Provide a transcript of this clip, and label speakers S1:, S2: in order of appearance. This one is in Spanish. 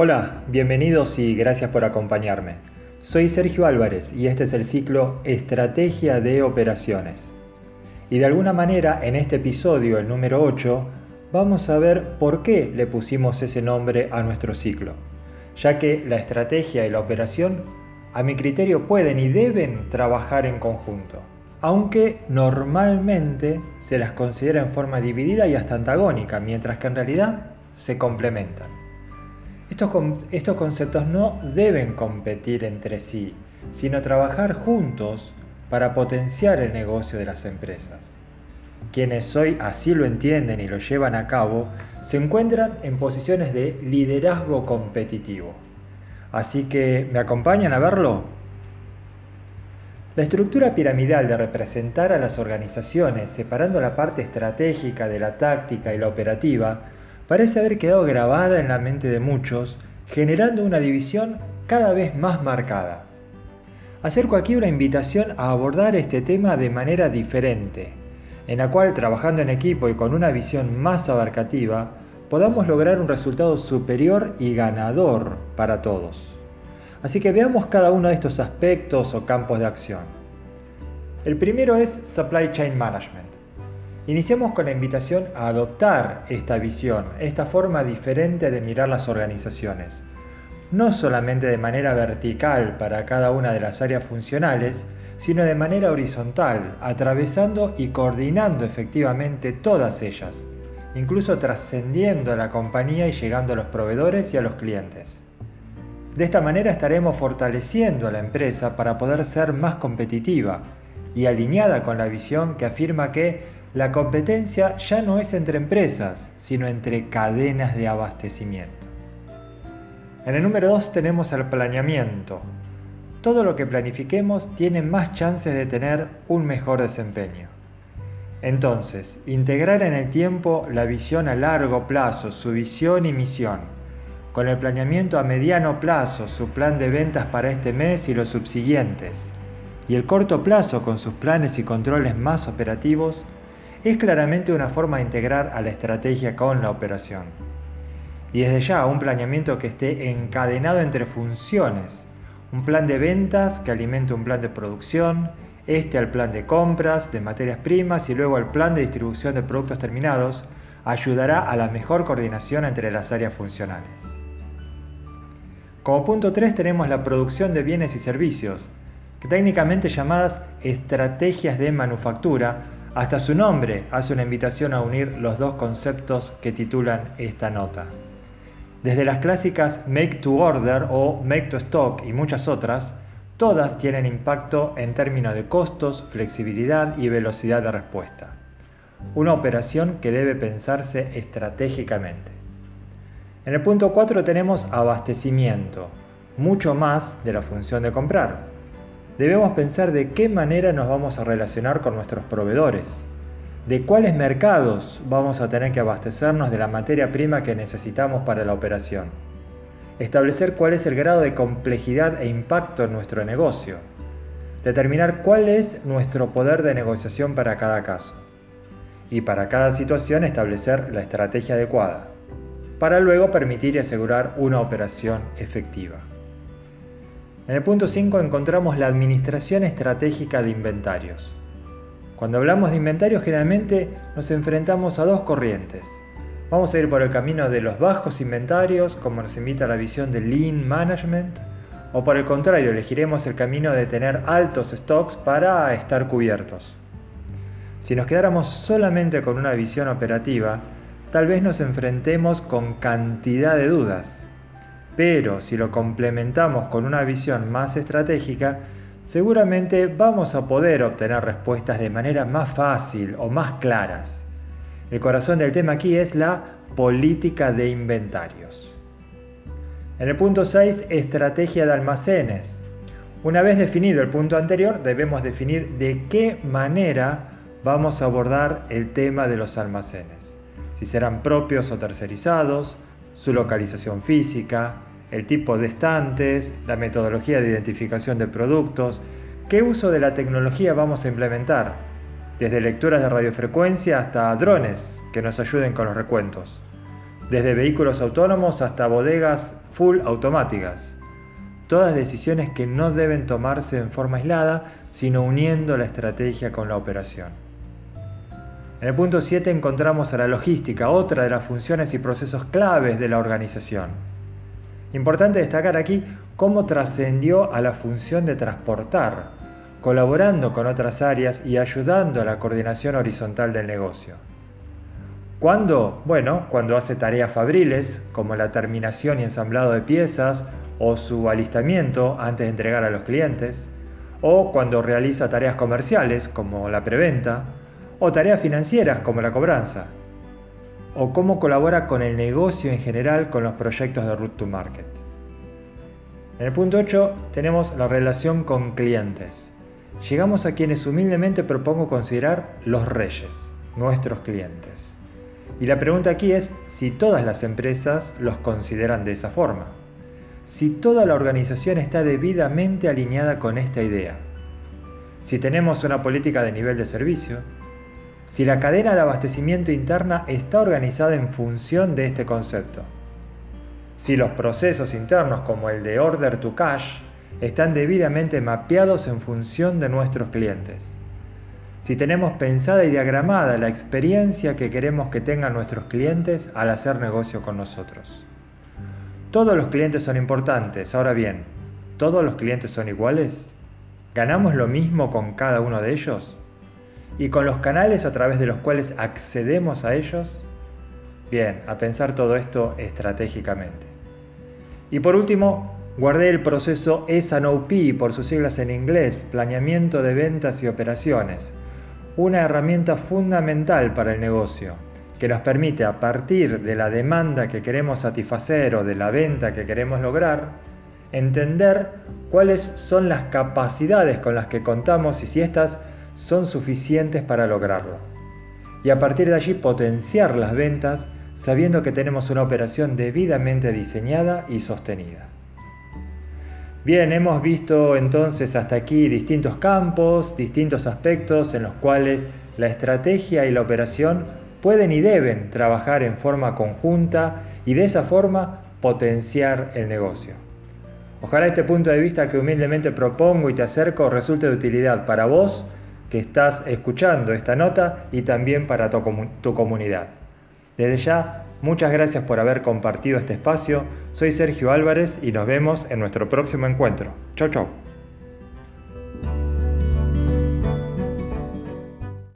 S1: Hola, bienvenidos y gracias por acompañarme. Soy Sergio Álvarez y este es el ciclo Estrategia de Operaciones. Y de alguna manera en este episodio, el número 8, vamos a ver por qué le pusimos ese nombre a nuestro ciclo, ya que la estrategia y la operación a mi criterio pueden y deben trabajar en conjunto, aunque normalmente se las considera en forma dividida y hasta antagónica, mientras que en realidad se complementan. Estos, conceptos no deben competir entre sí, sino trabajar juntos para potenciar el negocio de las empresas. Quienes hoy así lo entienden y lo llevan a cabo se encuentran en posiciones de liderazgo competitivo. Así que, ¿me acompañan a verlo? La estructura piramidal de representar a las organizaciones separando la parte estratégica de la táctica y la operativa parece haber quedado grabada en la mente de muchos, generando una división cada vez más marcada. Acerco aquí una invitación a abordar este tema de manera diferente, en la cual trabajando en equipo y con una visión más abarcativa, podamos lograr un resultado superior y ganador para todos. Así que veamos cada uno de estos aspectos o campos de acción. El primero es Supply Chain Management. Iniciamos con la invitación a adoptar esta visión, esta forma diferente de mirar las organizaciones, no solamente de manera vertical para cada una de las áreas funcionales, sino de manera horizontal, atravesando y coordinando efectivamente todas ellas, incluso trascendiendo a la compañía y llegando a los proveedores y a los clientes. De esta manera estaremos fortaleciendo a la empresa para poder ser más competitiva y alineada con la visión que afirma que la competencia ya no es entre empresas, sino entre cadenas de abastecimiento. En el número 2 tenemos el planeamiento. Todo lo que planifiquemos tiene más chances de tener un mejor desempeño. Entonces, integrar en el tiempo la visión a largo plazo, su visión y misión, con el planeamiento a mediano plazo, su plan de ventas para este mes y los subsiguientes, y el corto plazo con sus planes y controles más operativos, es claramente una forma de integrar a la estrategia con la operación. Y desde ya un planeamiento que esté encadenado entre funciones, un plan de ventas que alimente un plan de producción, este al plan de compras de materias primas y luego al plan de distribución de productos terminados, ayudará a la mejor coordinación entre las áreas funcionales. Como punto 3 tenemos la producción de bienes y servicios, técnicamente llamadas estrategias de manufactura, hasta su nombre hace una invitación a unir los dos conceptos que titulan esta nota. Desde las clásicas Make to Order o Make to Stock y muchas otras, todas tienen impacto en términos de costos, flexibilidad y velocidad de respuesta. Una operación que debe pensarse estratégicamente. En el punto 4 tenemos abastecimiento, mucho más de la función de comprar debemos pensar de qué manera nos vamos a relacionar con nuestros proveedores, de cuáles mercados vamos a tener que abastecernos de la materia prima que necesitamos para la operación, establecer cuál es el grado de complejidad e impacto en nuestro negocio, determinar cuál es nuestro poder de negociación para cada caso. Y para cada situación establecer la estrategia adecuada, para luego permitir y asegurar una operación efectiva. En el punto 5 encontramos la administración estratégica de inventarios. Cuando hablamos de inventarios generalmente nos enfrentamos a dos corrientes. Vamos a ir por el camino de los bajos inventarios, como nos invita la visión de Lean Management, o por el contrario, elegiremos el camino de tener altos stocks para estar cubiertos. Si nos quedáramos solamente con una visión operativa, tal vez nos enfrentemos con cantidad de dudas pero si lo complementamos con una visión más estratégica, seguramente vamos a poder obtener respuestas de manera más fácil o más claras. El corazón del tema aquí es la política de inventarios. En el punto 6, estrategia de almacenes. Una vez definido el punto anterior, debemos definir de qué manera vamos a abordar el tema de los almacenes. Si serán propios o tercerizados, su localización física, el tipo de estantes, la metodología de identificación de productos, qué uso de la tecnología vamos a implementar, desde lecturas de radiofrecuencia hasta drones que nos ayuden con los recuentos, desde vehículos autónomos hasta bodegas full automáticas. Todas decisiones que no deben tomarse en forma aislada, sino uniendo la estrategia con la operación. En el punto 7 encontramos a la logística, otra de las funciones y procesos claves de la organización. Importante destacar aquí cómo trascendió a la función de transportar, colaborando con otras áreas y ayudando a la coordinación horizontal del negocio. ¿Cuándo? Bueno, cuando hace tareas fabriles, como la terminación y ensamblado de piezas o su alistamiento antes de entregar a los clientes, o cuando realiza tareas comerciales, como la preventa, o tareas financieras, como la cobranza, o cómo colabora con el negocio en general con los proyectos de Route to Market. En el punto 8 tenemos la relación con clientes. Llegamos a quienes humildemente propongo considerar los reyes, nuestros clientes. Y la pregunta aquí es si todas las empresas los consideran de esa forma. Si toda la organización está debidamente alineada con esta idea. Si tenemos una política de nivel de servicio. Si la cadena de abastecimiento interna está organizada en función de este concepto. Si los procesos internos como el de order to cash están debidamente mapeados en función de nuestros clientes si tenemos pensada y diagramada la experiencia que queremos que tengan nuestros clientes al hacer negocio con nosotros. Todos los clientes son importantes, ahora bien, ¿todos los clientes son iguales? ¿Ganamos lo mismo con cada uno de ellos? ¿Y con los canales a través de los cuales accedemos a ellos? Bien, a pensar todo esto estratégicamente. Y por último, guardé el proceso S&OP por sus siglas en inglés, planeamiento de ventas y operaciones, una herramienta fundamental para el negocio, que nos permite a partir de la demanda que queremos satisfacer o de la venta que queremos lograr, entender cuáles son las capacidades con las que contamos y si éstas son suficientes para lograrlo. Y a partir de allí potenciar las ventas sabiendo que tenemos una operación debidamente diseñada y sostenida. Bien, hemos visto entonces hasta aquí distintos campos, distintos aspectos en los cuales la estrategia y la operación pueden y deben trabajar en forma conjunta y de esa forma potenciar el negocio. Ojalá este punto de vista que humildemente propongo y te acerco resulte de utilidad para vos que estás escuchando esta nota y también para tu, comunidad. Desde ya, muchas gracias por haber compartido este espacio soy Sergio Álvarez y nos vemos en nuestro próximo encuentro. Chau, chau.